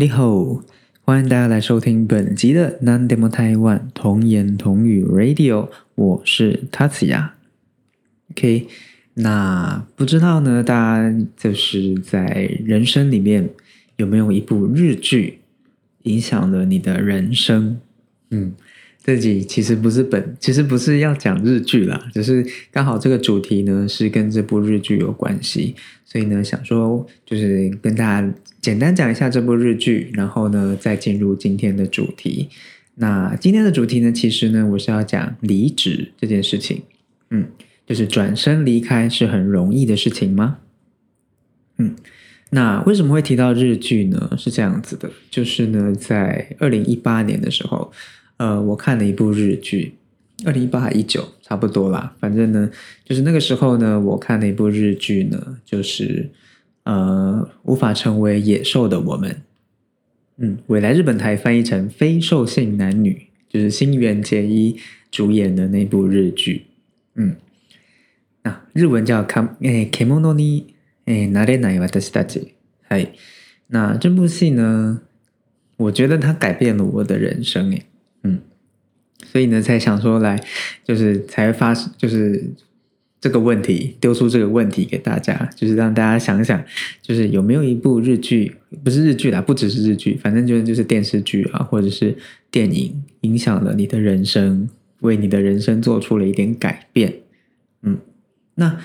你好，欢迎大家来收听本集的 Non Demo Taiwan 童言童语 Radio，我是 Tatsuya。OK，那不知道呢，大家就是在人生里面有没有一部日剧影响了你的人生？嗯。这集其实不是本，其实不是要讲日剧啦，只是刚好这个主题呢是跟这部日剧有关系，所以呢想说就是跟大家简单讲一下这部日剧，然后呢再进入今天的主题。那今天的主题呢，其实呢我是要讲离职这件事情，嗯，就是转身离开是很容易的事情吗？嗯，那为什么会提到日剧呢？是这样子的，就是呢在二零一八年的时候。呃，我看了一部日剧，二零一八一九差不多啦。反正呢，就是那个时候呢，我看了一部日剧呢，就是呃，无法成为野兽的我们。嗯，未来日本台翻译成非兽性男女，就是新垣结衣主演的那部日剧。嗯，啊，日文叫卡诶，kemono ni 诶 narena yasutashi，。嗨，那这部戏呢，我觉得它改变了我的人生诶。所以呢，才想说来，就是才发，就是这个问题，丢出这个问题给大家，就是让大家想想，就是有没有一部日剧，不是日剧啦，不只是日剧，反正就是就是电视剧啊，或者是电影，影响了你的人生，为你的人生做出了一点改变。嗯，那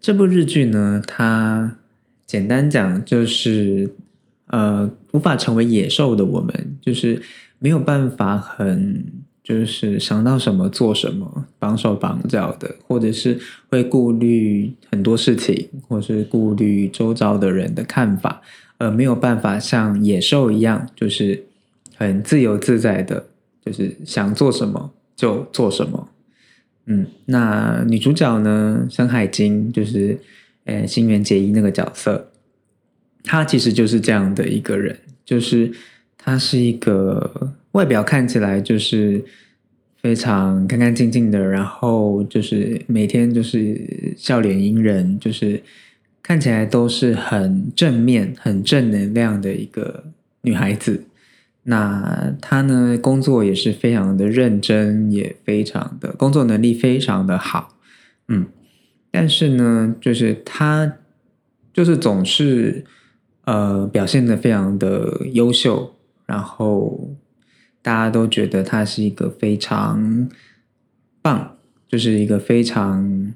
这部日剧呢，它简单讲就是，呃，无法成为野兽的我们，就是。没有办法很就是想到什么做什么，绑手绑脚的，或者是会顾虑很多事情，或是顾虑周遭的人的看法，而没有办法像野兽一样，就是很自由自在的，就是想做什么就做什么。嗯，那女主角呢，《山海经》就是呃新垣结衣那个角色，她其实就是这样的一个人，就是。她是一个外表看起来就是非常干干净净的，然后就是每天就是笑脸迎人，就是看起来都是很正面、很正能量的一个女孩子。那她呢，工作也是非常的认真，也非常的工作能力非常的好。嗯，但是呢，就是她就是总是呃表现的非常的优秀。然后大家都觉得她是一个非常棒，就是一个非常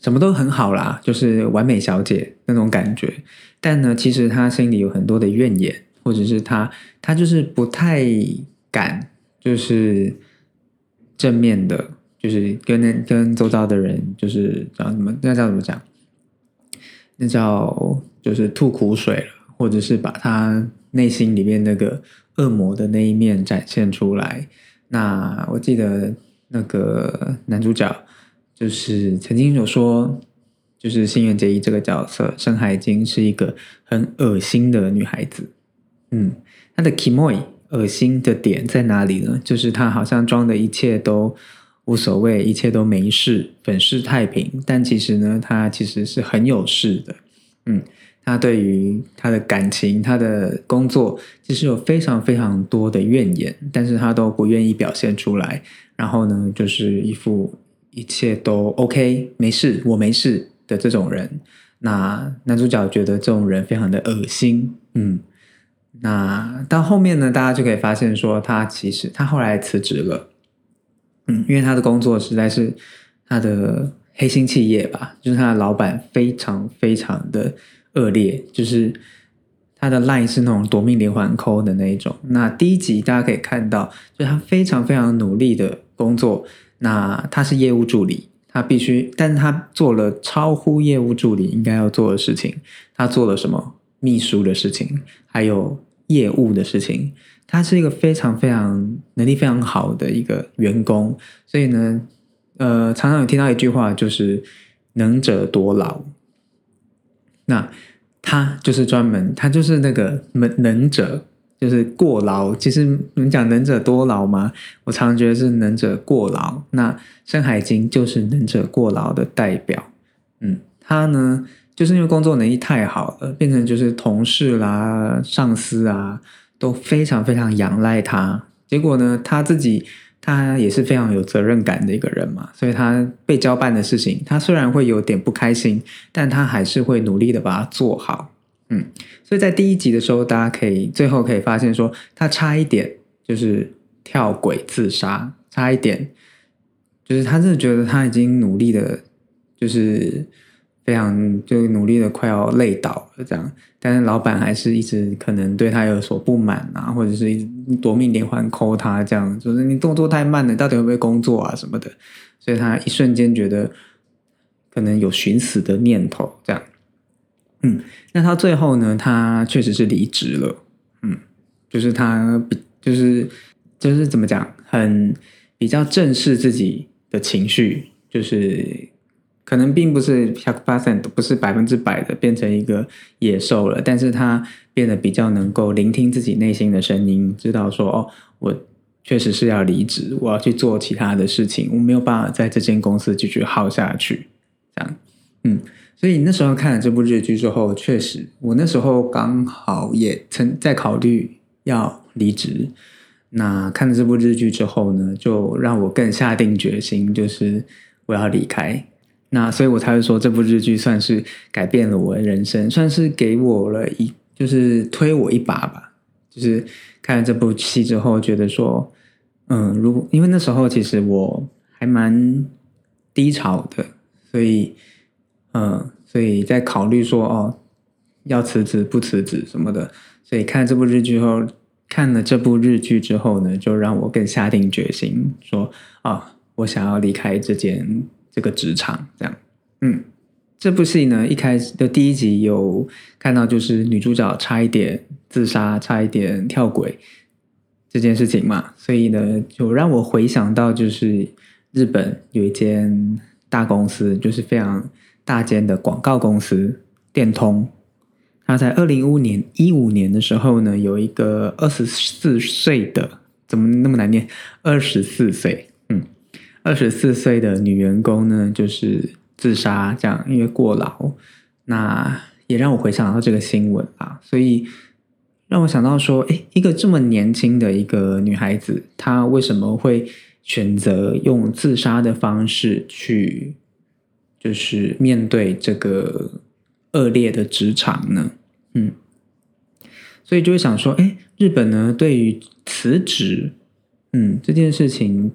什么都很好啦，就是完美小姐那种感觉。但呢，其实她心里有很多的怨言，或者是她她就是不太敢，就是正面的，就是跟跟周遭的人，就是叫什么？那叫怎么讲？那叫就是吐苦水了，或者是把她。内心里面那个恶魔的那一面展现出来。那我记得那个男主角就是曾经有说，就是新垣结衣这个角色《深海经》是一个很恶心的女孩子。嗯，她的 kimoy 恶心的点在哪里呢？就是她好像装的一切都无所谓，一切都没事，粉饰太平。但其实呢，她其实是很有事的。嗯。他对于他的感情、他的工作，其实有非常非常多的怨言，但是他都不愿意表现出来。然后呢，就是一副一切都 OK，没事，我没事的这种人。那男主角觉得这种人非常的恶心，嗯。那到后面呢，大家就可以发现说，他其实他后来辞职了，嗯，因为他的工作实在是他的黑心企业吧，就是他的老板非常非常的。恶劣就是他的 line 是那种夺命连环扣的那一种。那第一集大家可以看到，就是他非常非常努力的工作。那他是业务助理，他必须，但是他做了超乎业务助理应该要做的事情。他做了什么秘书的事情，还有业务的事情。他是一个非常非常能力非常好的一个员工。所以呢，呃，常常有听到一句话，就是能者多劳。那他就是专门，他就是那个能能者，就是过劳。其实你讲能者多劳吗？我常觉得是能者过劳。那《山海经》就是能者过劳的代表。嗯，他呢就是因为工作能力太好了，变成就是同事啦、上司啊都非常非常仰赖他。结果呢，他自己他也是非常有责任感的一个人嘛，所以他被交办的事情，他虽然会有点不开心，但他还是会努力的把它做好。嗯，所以在第一集的时候，大家可以最后可以发现说，他差一点就是跳轨自杀，差一点就是他真的觉得他已经努力的，就是非常就努力的快要累倒了这样，但是老板还是一直可能对他有所不满啊，或者是夺命连环扣他这样，就是你动作太慢了，到底会不会工作啊什么的，所以他一瞬间觉得可能有寻死的念头这样。嗯，那他最后呢？他确实是离职了。嗯，就是他比就是就是怎么讲，很比较正视自己的情绪，就是可能并不是 percent 不是百分之百的变成一个野兽了，但是他变得比较能够聆听自己内心的声音，知道说哦，我确实是要离职，我要去做其他的事情，我没有办法在这间公司继续耗下去。这样，嗯。所以那时候看了这部日剧之后，确实，我那时候刚好也曾在考虑要离职。那看了这部日剧之后呢，就让我更下定决心，就是我要离开。那所以我才会说，这部日剧算是改变了我的人生，算是给我了一，就是推我一把吧。就是看了这部戏之后，觉得说，嗯，如果因为那时候其实我还蛮低潮的，所以。嗯，所以在考虑说哦，要辞职不辞职什么的。所以看这部日剧后，看了这部日剧之后呢，就让我更下定决心说啊，我想要离开这间这个职场。这样，嗯，这部戏呢，一开始的第一集有看到，就是女主角差一点自杀，差一点跳轨这件事情嘛。所以呢，就让我回想到，就是日本有一间大公司，就是非常。大间的广告公司电通，他在二零一五年一五年的时候呢，有一个二十四岁的，怎么那么难念？二十四岁，二十四岁的女员工呢，就是自杀，这样因为过劳。那也让我回想到这个新闻啊，所以让我想到说，哎，一个这么年轻的一个女孩子，她为什么会选择用自杀的方式去？就是面对这个恶劣的职场呢，嗯，所以就会想说，哎，日本呢对于辞职，嗯，这件事情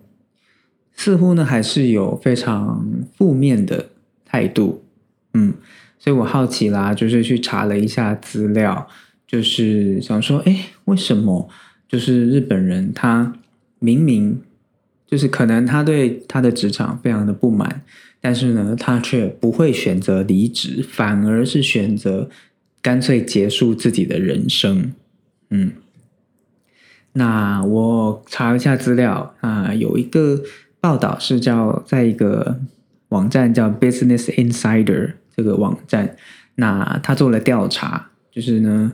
似乎呢还是有非常负面的态度，嗯，所以我好奇啦，就是去查了一下资料，就是想说，哎，为什么就是日本人他明明就是可能他对他的职场非常的不满。但是呢，他却不会选择离职，反而是选择干脆结束自己的人生。嗯，那我查一下资料啊，有一个报道是叫在一个网站叫 Business Insider 这个网站，那他做了调查，就是呢，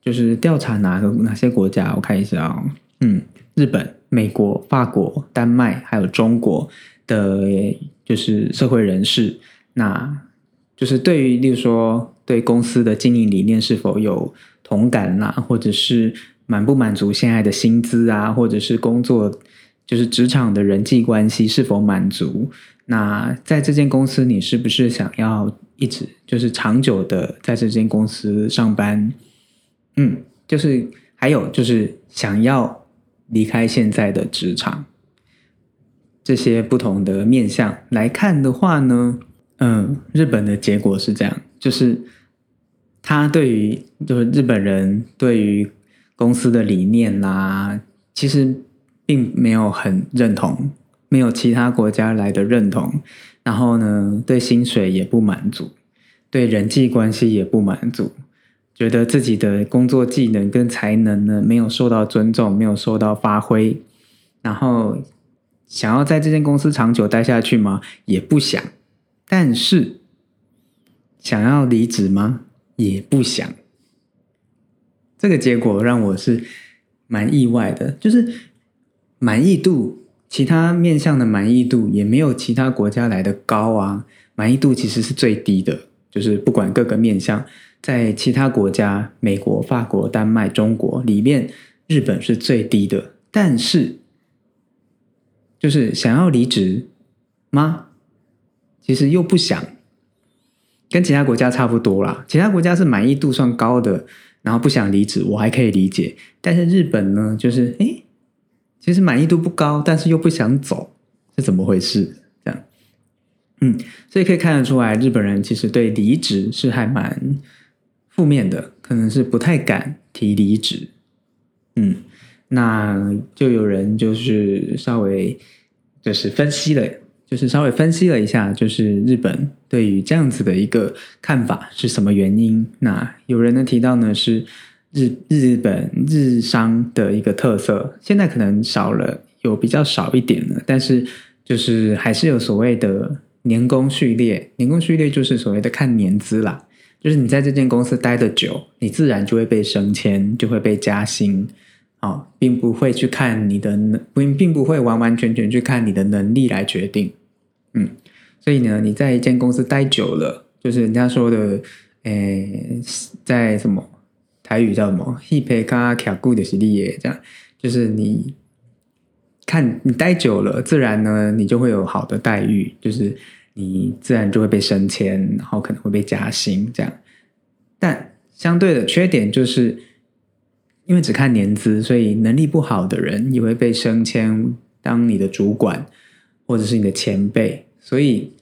就是调查哪个哪些国家？我看一下啊，嗯，日本、美国、法国、丹麦还有中国的。就是社会人士，那就是对于，例如说对公司的经营理念是否有同感呐，或者是满不满足现在的薪资啊，或者是工作，就是职场的人际关系是否满足？那在这间公司，你是不是想要一直就是长久的在这间公司上班？嗯，就是还有就是想要离开现在的职场。这些不同的面相来看的话呢，嗯，日本的结果是这样，就是他对于就是日本人对于公司的理念啦，其实并没有很认同，没有其他国家来的认同。然后呢，对薪水也不满足，对人际关系也不满足，觉得自己的工作技能跟才能呢没有受到尊重，没有受到发挥，然后。想要在这间公司长久待下去吗？也不想。但是想要离职吗？也不想。这个结果让我是蛮意外的，就是满意度，其他面向的满意度也没有其他国家来的高啊。满意度其实是最低的。就是不管各个面向，在其他国家，美国、法国、丹麦、中国里面，日本是最低的。但是，就是想要离职吗？其实又不想，跟其他国家差不多啦。其他国家是满意度算高的，然后不想离职，我还可以理解。但是日本呢，就是诶，其实满意度不高，但是又不想走，是怎么回事？这样，嗯，所以可以看得出来，日本人其实对离职是还蛮负面的，可能是不太敢提离职。嗯，那就有人就是稍微就是分析了。就是稍微分析了一下，就是日本对于这样子的一个看法是什么原因？那有人呢提到呢是日日本日商的一个特色，现在可能少了，有比较少一点了，但是就是还是有所谓的年功序列，年功序列就是所谓的看年资啦，就是你在这间公司待的久，你自然就会被升迁，就会被加薪。啊，并不会去看你的能，并并不会完完全全去看你的能力来决定，嗯，所以呢，你在一间公司待久了，就是人家说的，诶，在什么台语叫什么，he pay 卡卡固的实力耶，这样，就是你看你待久了，自然呢，你就会有好的待遇，就是你自然就会被升迁，然后可能会被加薪，这样，但相对的缺点就是。因为只看年资，所以能力不好的人也会被升迁当你的主管，或者是你的前辈。所以，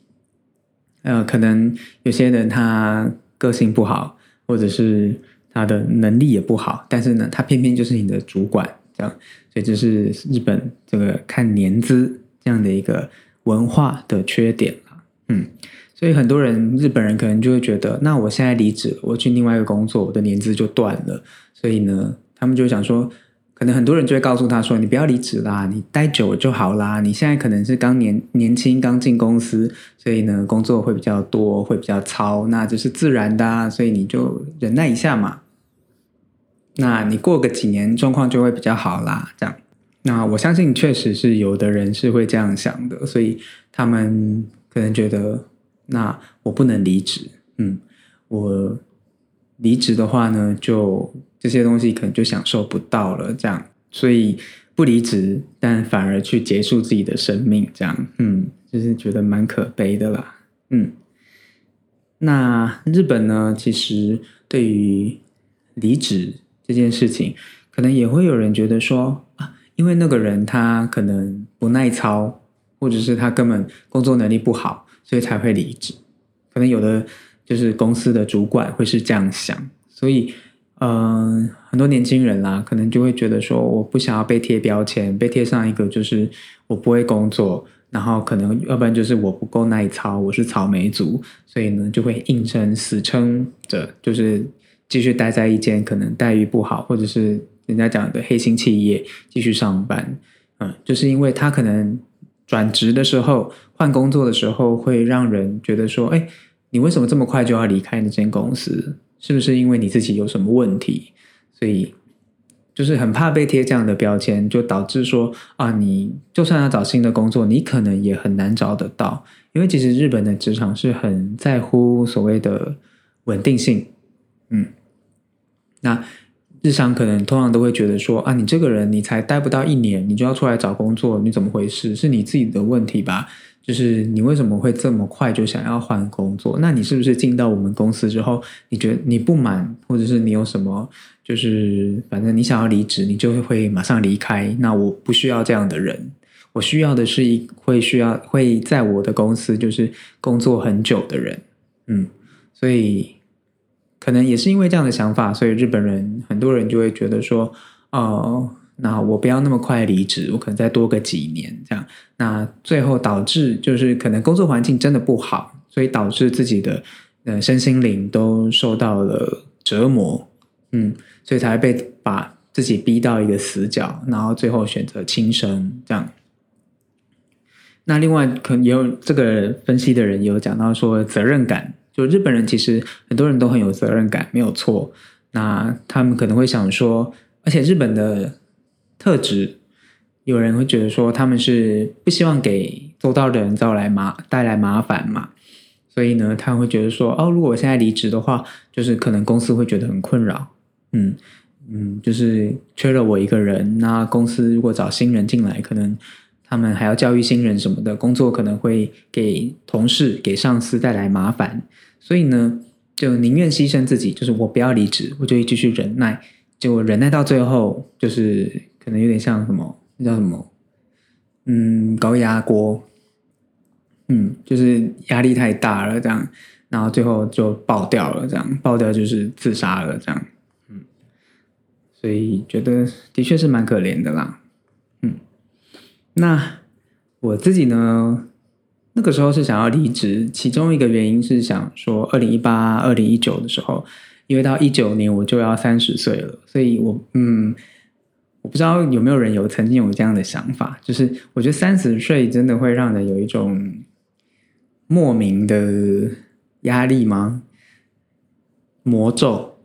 呃，可能有些人他个性不好，或者是他的能力也不好，但是呢，他偏偏就是你的主管，这样。所以这是日本这个看年资这样的一个文化的缺点嗯，所以很多人日本人可能就会觉得，那我现在离职，我去另外一个工作，我的年资就断了。所以呢。他们就想说，可能很多人就会告诉他说：“你不要离职啦，你待久了就好啦。你现在可能是刚年年轻，刚进公司，所以呢工作会比较多，会比较糙，那这是自然的，所以你就忍耐一下嘛。那你过个几年，状况就会比较好啦。这样，那我相信确实是有的人是会这样想的，所以他们可能觉得，那我不能离职，嗯，我离职的话呢，就。这些东西可能就享受不到了，这样，所以不离职，但反而去结束自己的生命，这样，嗯，就是觉得蛮可悲的啦，嗯。那日本呢，其实对于离职这件事情，可能也会有人觉得说啊，因为那个人他可能不耐操，或者是他根本工作能力不好，所以才会离职。可能有的就是公司的主管会是这样想，所以。嗯，很多年轻人啦，可能就会觉得说，我不想要被贴标签，被贴上一个就是我不会工作，然后可能要不然就是我不够耐操，我是草莓族，所以呢就会硬撑死撑着，就是继续待在一间可能待遇不好，或者是人家讲的黑心企业继续上班。嗯，就是因为他可能转职的时候换工作的时候，会让人觉得说，哎，你为什么这么快就要离开那间公司？是不是因为你自己有什么问题，所以就是很怕被贴这样的标签，就导致说啊，你就算要找新的工作，你可能也很难找得到。因为其实日本的职场是很在乎所谓的稳定性，嗯，那日常可能通常都会觉得说啊，你这个人你才待不到一年，你就要出来找工作，你怎么回事？是你自己的问题吧？就是你为什么会这么快就想要换工作？那你是不是进到我们公司之后，你觉得你不满，或者是你有什么，就是反正你想要离职，你就会马上离开？那我不需要这样的人，我需要的是一会需要会在我的公司就是工作很久的人。嗯，所以可能也是因为这样的想法，所以日本人很多人就会觉得说，哦。那我不要那么快离职，我可能再多个几年这样。那最后导致就是可能工作环境真的不好，所以导致自己的呃身心灵都受到了折磨，嗯，所以才被把自己逼到一个死角，然后最后选择轻生这样。那另外可能也有这个分析的人有讲到说责任感，就日本人其实很多人都很有责任感，没有错。那他们可能会想说，而且日本的。特质，有人会觉得说他们是不希望给周到的人招来麻带来麻烦嘛，所以呢，他会觉得说，哦，如果我现在离职的话，就是可能公司会觉得很困扰，嗯嗯，就是缺了我一个人，那公司如果找新人进来，可能他们还要教育新人什么的，工作可能会给同事、给上司带来麻烦，所以呢，就宁愿牺牲自己，就是我不要离职，我就继续忍耐，结果忍耐到最后，就是可能有点像什么，那叫什么，嗯，高压锅。嗯，就是压力太大了，这样，然后最后就爆掉了，这样爆掉就是自杀了，这样，嗯，所以觉得的确是蛮可怜的啦，嗯，那我自己呢，那个时候是想要离职，其中一个原因是想说，二零一八、二零一九的时候，因为到一九年我就要三十岁了，所以我嗯，我不知道有没有人有曾经有这样的想法，就是我觉得三十岁真的会让人有一种。莫名的压力吗？魔咒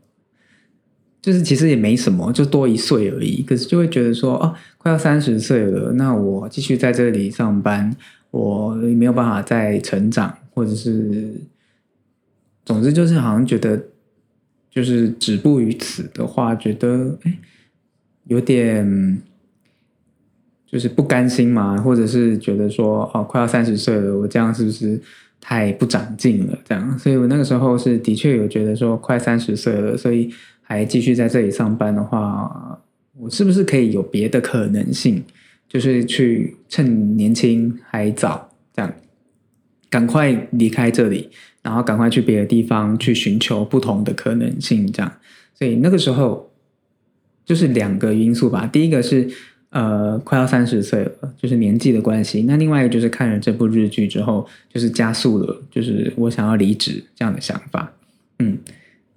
就是其实也没什么，就多一岁而已。可是就会觉得说，哦，快要三十岁了，那我继续在这里上班，我没有办法再成长，或者是，总之就是好像觉得，就是止步于此的话，觉得哎，有点。就是不甘心嘛，或者是觉得说哦，快要三十岁了，我这样是不是太不长进了？这样，所以我那个时候是的确有觉得说，快三十岁了，所以还继续在这里上班的话，我是不是可以有别的可能性？就是去趁年轻还早，这样赶快离开这里，然后赶快去别的地方去寻求不同的可能性。这样，所以那个时候就是两个因素吧。第一个是。呃，快要三十岁了，就是年纪的关系。那另外一个就是看了这部日剧之后，就是加速了，就是我想要离职这样的想法。嗯，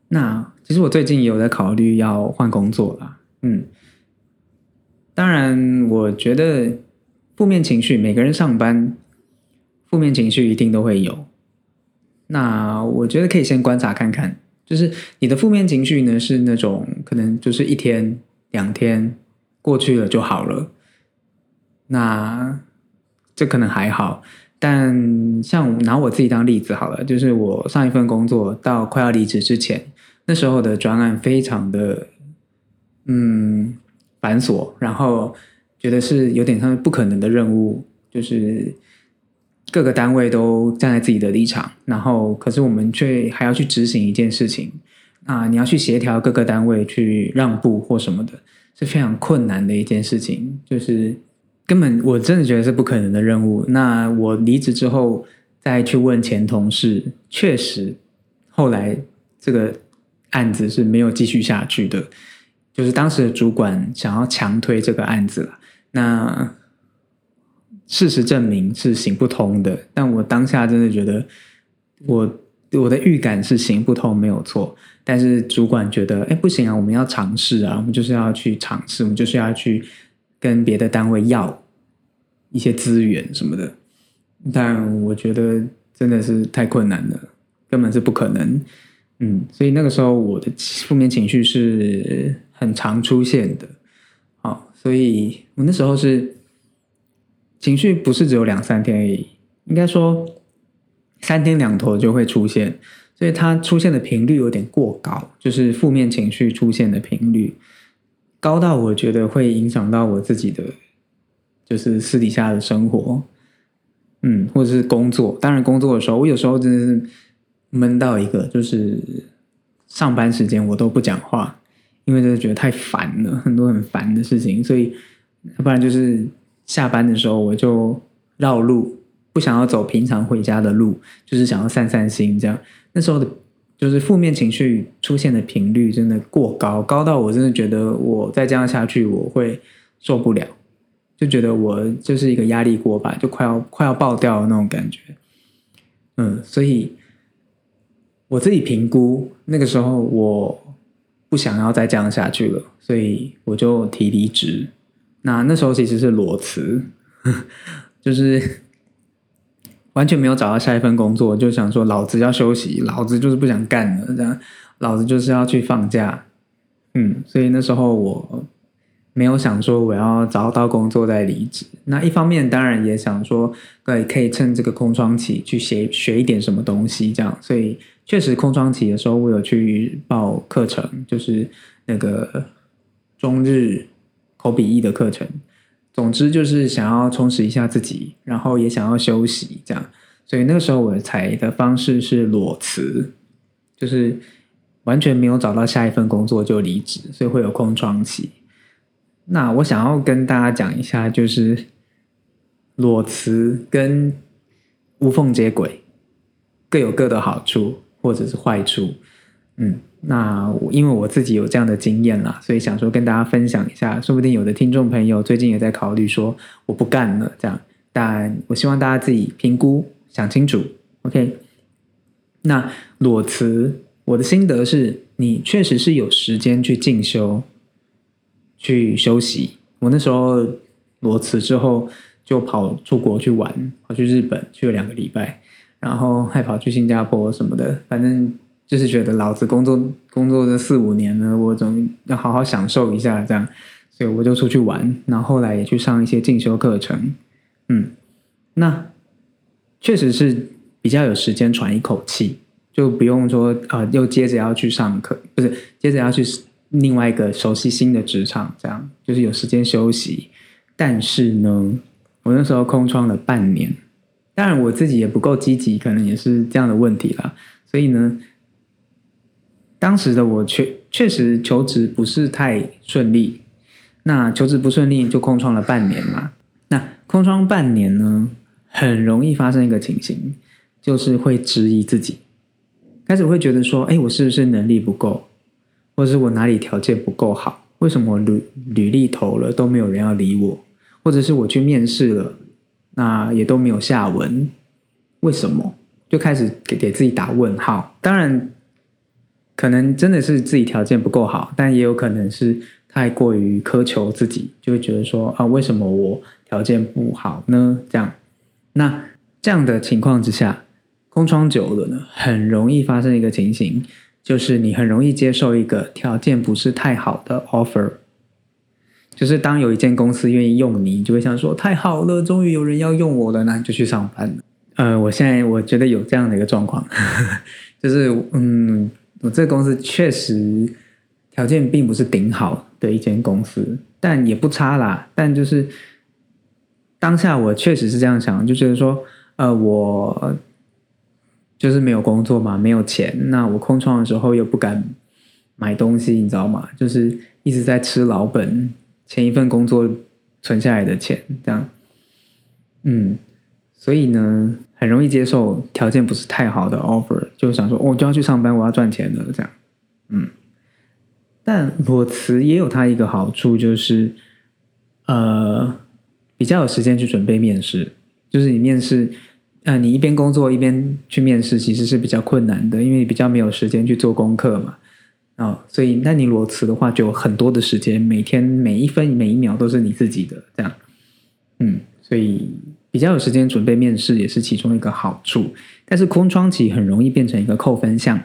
那其实我最近也有在考虑要换工作啦。嗯，当然，我觉得负面情绪，每个人上班负面情绪一定都会有。那我觉得可以先观察看看，就是你的负面情绪呢，是那种可能就是一天两天。过去了就好了，那这可能还好，但像拿我自己当例子好了，就是我上一份工作到快要离职之前，那时候的专案非常的嗯繁琐，然后觉得是有点像不可能的任务，就是各个单位都站在自己的立场，然后可是我们却还要去执行一件事情啊，你要去协调各个单位去让步或什么的。是非常困难的一件事情，就是根本我真的觉得是不可能的任务。那我离职之后再去问前同事，确实后来这个案子是没有继续下去的。就是当时的主管想要强推这个案子了，那事实证明是行不通的。但我当下真的觉得，我我的预感是行不通，没有错。但是主管觉得，哎，不行啊，我们要尝试啊，我们就是要去尝试，我们就是要去跟别的单位要一些资源什么的。但我觉得真的是太困难了，根本是不可能。嗯，所以那个时候我的负面情绪是很常出现的。好，所以我那时候是情绪不是只有两三天而已，应该说三天两头就会出现。所以它出现的频率有点过高，就是负面情绪出现的频率高到我觉得会影响到我自己的，就是私底下的生活，嗯，或者是工作。当然，工作的时候，我有时候真的是闷到一个，就是上班时间我都不讲话，因为真的觉得太烦了，很多很烦的事情。所以，要不然就是下班的时候我就绕路，不想要走平常回家的路，就是想要散散心这样。那时候的，就是负面情绪出现的频率真的过高，高到我真的觉得我再这样下去我会受不了，就觉得我就是一个压力锅吧，就快要快要爆掉的那种感觉。嗯，所以我自己评估那个时候我不想要再这样下去了，所以我就提离职。那那时候其实是裸辞，就是。完全没有找到下一份工作，就想说老子要休息，老子就是不想干了，这样，老子就是要去放假，嗯，所以那时候我没有想说我要找到工作再离职。那一方面当然也想说，可以可以趁这个空窗期去学学一点什么东西，这样。所以确实空窗期的时候，我有去报课程，就是那个中日口笔译的课程。总之就是想要充实一下自己，然后也想要休息，这样。所以那个时候我采的方式是裸辞，就是完全没有找到下一份工作就离职，所以会有空窗期。那我想要跟大家讲一下，就是裸辞跟无缝接轨各有各的好处或者是坏处。嗯，那因为我自己有这样的经验啦，所以想说跟大家分享一下，说不定有的听众朋友最近也在考虑说我不干了这样，但我希望大家自己评估想清楚。OK，那裸辞我的心得是你确实是有时间去进修。去休息。我那时候裸辞之后，就跑出国去玩，跑去日本去了两个礼拜，然后还跑去新加坡什么的。反正就是觉得老子工作工作这四五年了，我总要好好享受一下，这样，所以我就出去玩。然后后来也去上一些进修课程。嗯，那确实是比较有时间喘一口气，就不用说啊，又接着要去上课，不是接着要去。另外一个熟悉新的职场，这样就是有时间休息。但是呢，我那时候空窗了半年，当然我自己也不够积极，可能也是这样的问题啦。所以呢，当时的我确确实求职不是太顺利。那求职不顺利，就空窗了半年嘛。那空窗半年呢，很容易发生一个情形，就是会质疑自己，开始会觉得说：“哎，我是不是能力不够？”或者是我哪里条件不够好？为什么履履历投了都没有人要理我？或者是我去面试了，那也都没有下文？为什么？就开始给给自己打问号。当然，可能真的是自己条件不够好，但也有可能是太过于苛求自己，就会觉得说啊，为什么我条件不好呢？这样，那这样的情况之下，空窗久了呢，很容易发生一个情形。就是你很容易接受一个条件不是太好的 offer，就是当有一间公司愿意用你，你就会想说太好了，终于有人要用我了，那你就去上班了。呃，我现在我觉得有这样的一个状况，就是嗯，我这个公司确实条件并不是顶好的一间公司，但也不差啦。但就是当下我确实是这样想，就觉得说，呃，我。就是没有工作嘛，没有钱。那我空窗的时候又不敢买东西，你知道吗？就是一直在吃老本，前一份工作存下来的钱，这样。嗯，所以呢，很容易接受条件不是太好的 offer，就想说，我就要去上班，我要赚钱了，这样。嗯，但裸辞也有它一个好处，就是呃，比较有时间去准备面试，就是你面试。呃，你一边工作一边去面试，其实是比较困难的，因为你比较没有时间去做功课嘛。哦，所以那你裸辞的话，就有很多的时间，每天每一分每一秒都是你自己的，这样。嗯，所以比较有时间准备面试也是其中一个好处。但是空窗期很容易变成一个扣分项，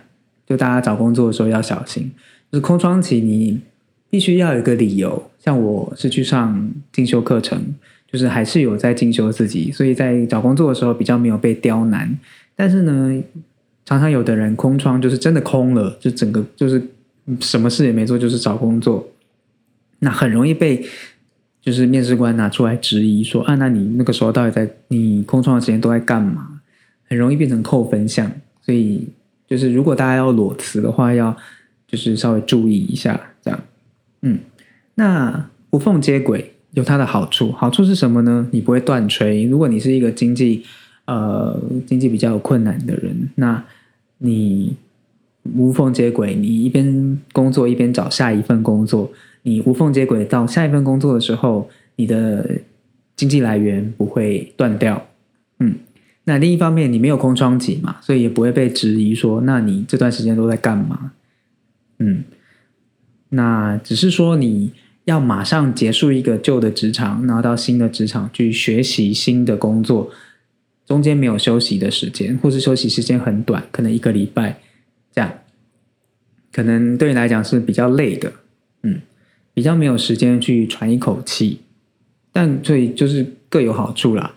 就大家找工作的时候要小心。就是空窗期你必须要有一个理由，像我是去上进修课程。就是还是有在进修自己，所以在找工作的时候比较没有被刁难。但是呢，常常有的人空窗就是真的空了，就整个就是什么事也没做，就是找工作，那很容易被就是面试官拿出来质疑说啊，那你那个时候到底在你空窗的时间都在干嘛？很容易变成扣分项。所以就是如果大家要裸辞的话，要就是稍微注意一下这样。嗯，那无缝接轨。有它的好处，好处是什么呢？你不会断炊。如果你是一个经济呃经济比较有困难的人，那你无缝接轨，你一边工作一边找下一份工作，你无缝接轨到下一份工作的时候，你的经济来源不会断掉。嗯，那另一方面，你没有空窗期嘛，所以也不会被质疑说，那你这段时间都在干嘛？嗯，那只是说你。要马上结束一个旧的职场，然后到新的职场去学习新的工作，中间没有休息的时间，或是休息时间很短，可能一个礼拜这样，可能对你来讲是比较累的，嗯，比较没有时间去喘一口气。但所以就是各有好处啦。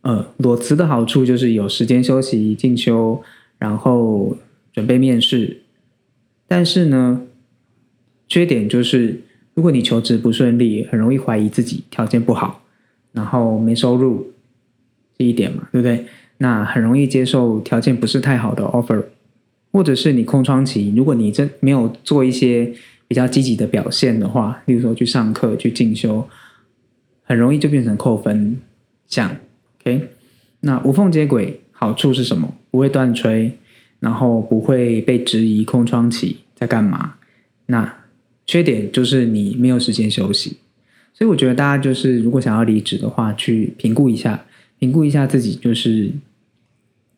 呃，裸辞的好处就是有时间休息、进修，然后准备面试。但是呢，缺点就是如果你求职不顺利，很容易怀疑自己条件不好，然后没收入这一点嘛，对不对？那很容易接受条件不是太好的 offer，或者是你空窗期，如果你真没有做一些比较积极的表现的话，例如说去上课、去进修。很容易就变成扣分项，OK？那无缝接轨好处是什么？不会断吹，然后不会被质疑空窗期在干嘛。那缺点就是你没有时间休息。所以我觉得大家就是如果想要离职的话，去评估一下，评估一下自己就是。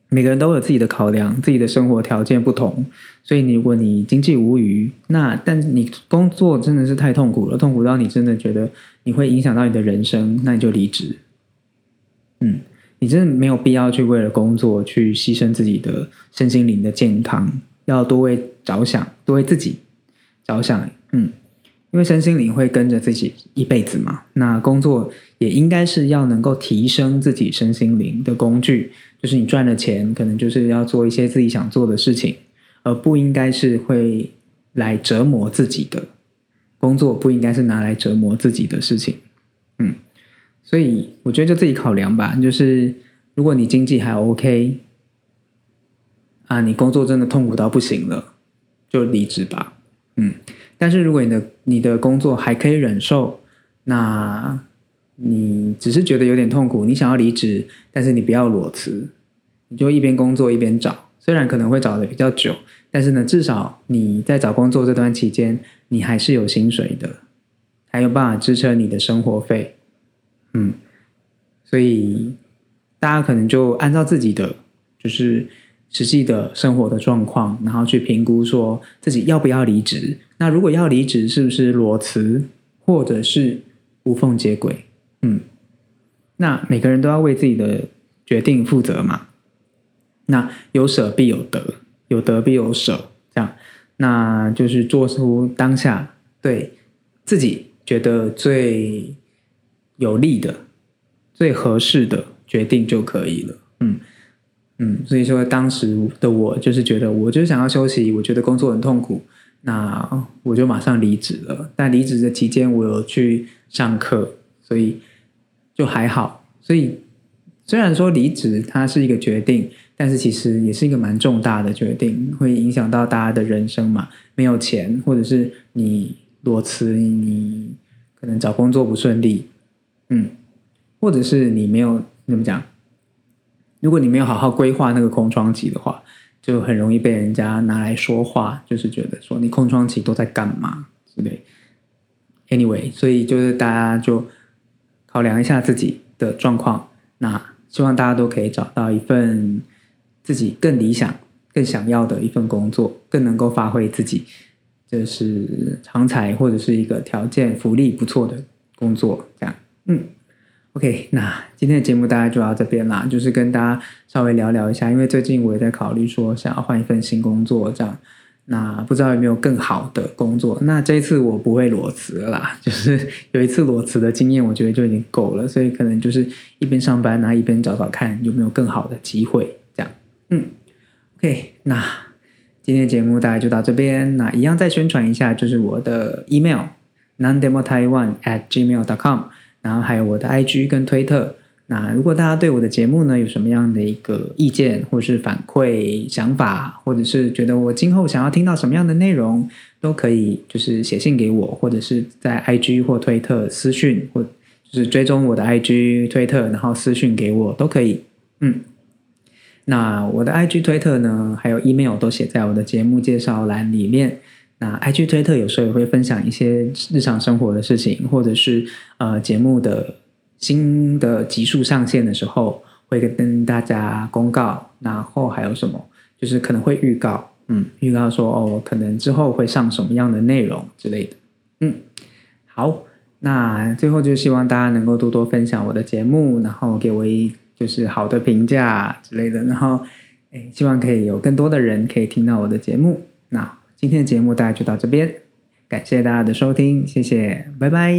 每个人都有自己的考量，自己的生活条件不同，所以你如果你经济无余，那但你工作真的是太痛苦了，痛苦到你真的觉得你会影响到你的人生，那你就离职。嗯，你真的没有必要去为了工作去牺牲自己的身心灵的健康，要多为着想，多为自己着想。嗯。因为身心灵会跟着自己一辈子嘛，那工作也应该是要能够提升自己身心灵的工具。就是你赚了钱，可能就是要做一些自己想做的事情，而不应该是会来折磨自己的工作，不应该是拿来折磨自己的事情。嗯，所以我觉得就自己考量吧。就是如果你经济还 OK，啊，你工作真的痛苦到不行了，就离职吧。嗯。但是如果你的你的工作还可以忍受，那你只是觉得有点痛苦，你想要离职，但是你不要裸辞，你就一边工作一边找，虽然可能会找的比较久，但是呢，至少你在找工作这段期间，你还是有薪水的，还有办法支撑你的生活费，嗯，所以大家可能就按照自己的就是实际的生活的状况，然后去评估说自己要不要离职。那如果要离职，是不是裸辞，或者是无缝接轨？嗯，那每个人都要为自己的决定负责嘛。那有舍必有得，有得必有舍，这样，那就是做出当下对自己觉得最有利的、最合适的决定就可以了。嗯嗯，所以说当时的我就是觉得，我就是想要休息，我觉得工作很痛苦。那我就马上离职了，但离职的期间我有去上课，所以就还好。所以虽然说离职它是一个决定，但是其实也是一个蛮重大的决定，会影响到大家的人生嘛。没有钱，或者是你裸辞，你可能找工作不顺利，嗯，或者是你没有怎么讲，如果你没有好好规划那个空窗期的话。就很容易被人家拿来说话，就是觉得说你空窗期都在干嘛之类。Anyway，所以就是大家就考量一下自己的状况，那希望大家都可以找到一份自己更理想、更想要的一份工作，更能够发挥自己就是长才或者是一个条件、福利不错的工作，这样，嗯。OK，那今天的节目大概就到这边啦，就是跟大家稍微聊聊一下，因为最近我也在考虑说想要换一份新工作，这样，那不知道有没有更好的工作？那这一次我不会裸辞了啦，就是有一次裸辞的经验，我觉得就已经够了，所以可能就是一边上班，然后一边找找看有没有更好的机会，这样。嗯，OK，那今天的节目大概就到这边，那一样再宣传一下，就是我的 email nandemo taiwan at gmail dot com，。然后还有我的 IG 跟推特。那如果大家对我的节目呢有什么样的一个意见，或是反馈想法，或者是觉得我今后想要听到什么样的内容，都可以就是写信给我，或者是在 IG 或推特私讯，或就是追踪我的 IG 推特，然后私讯给我都可以。嗯，那我的 IG 推特呢，还有 email 都写在我的节目介绍栏里面。那 IG 推特有时候也会分享一些日常生活的事情，或者是呃节目的新的集数上线的时候，会跟大家公告。然后还有什么，就是可能会预告，嗯，预告说哦，可能之后会上什么样的内容之类的。嗯，好，那最后就希望大家能够多多分享我的节目，然后给我一就是好的评价之类的，然后诶，希望可以有更多的人可以听到我的节目。那。今天的节目大概就到这边，感谢大家的收听，谢谢，拜拜。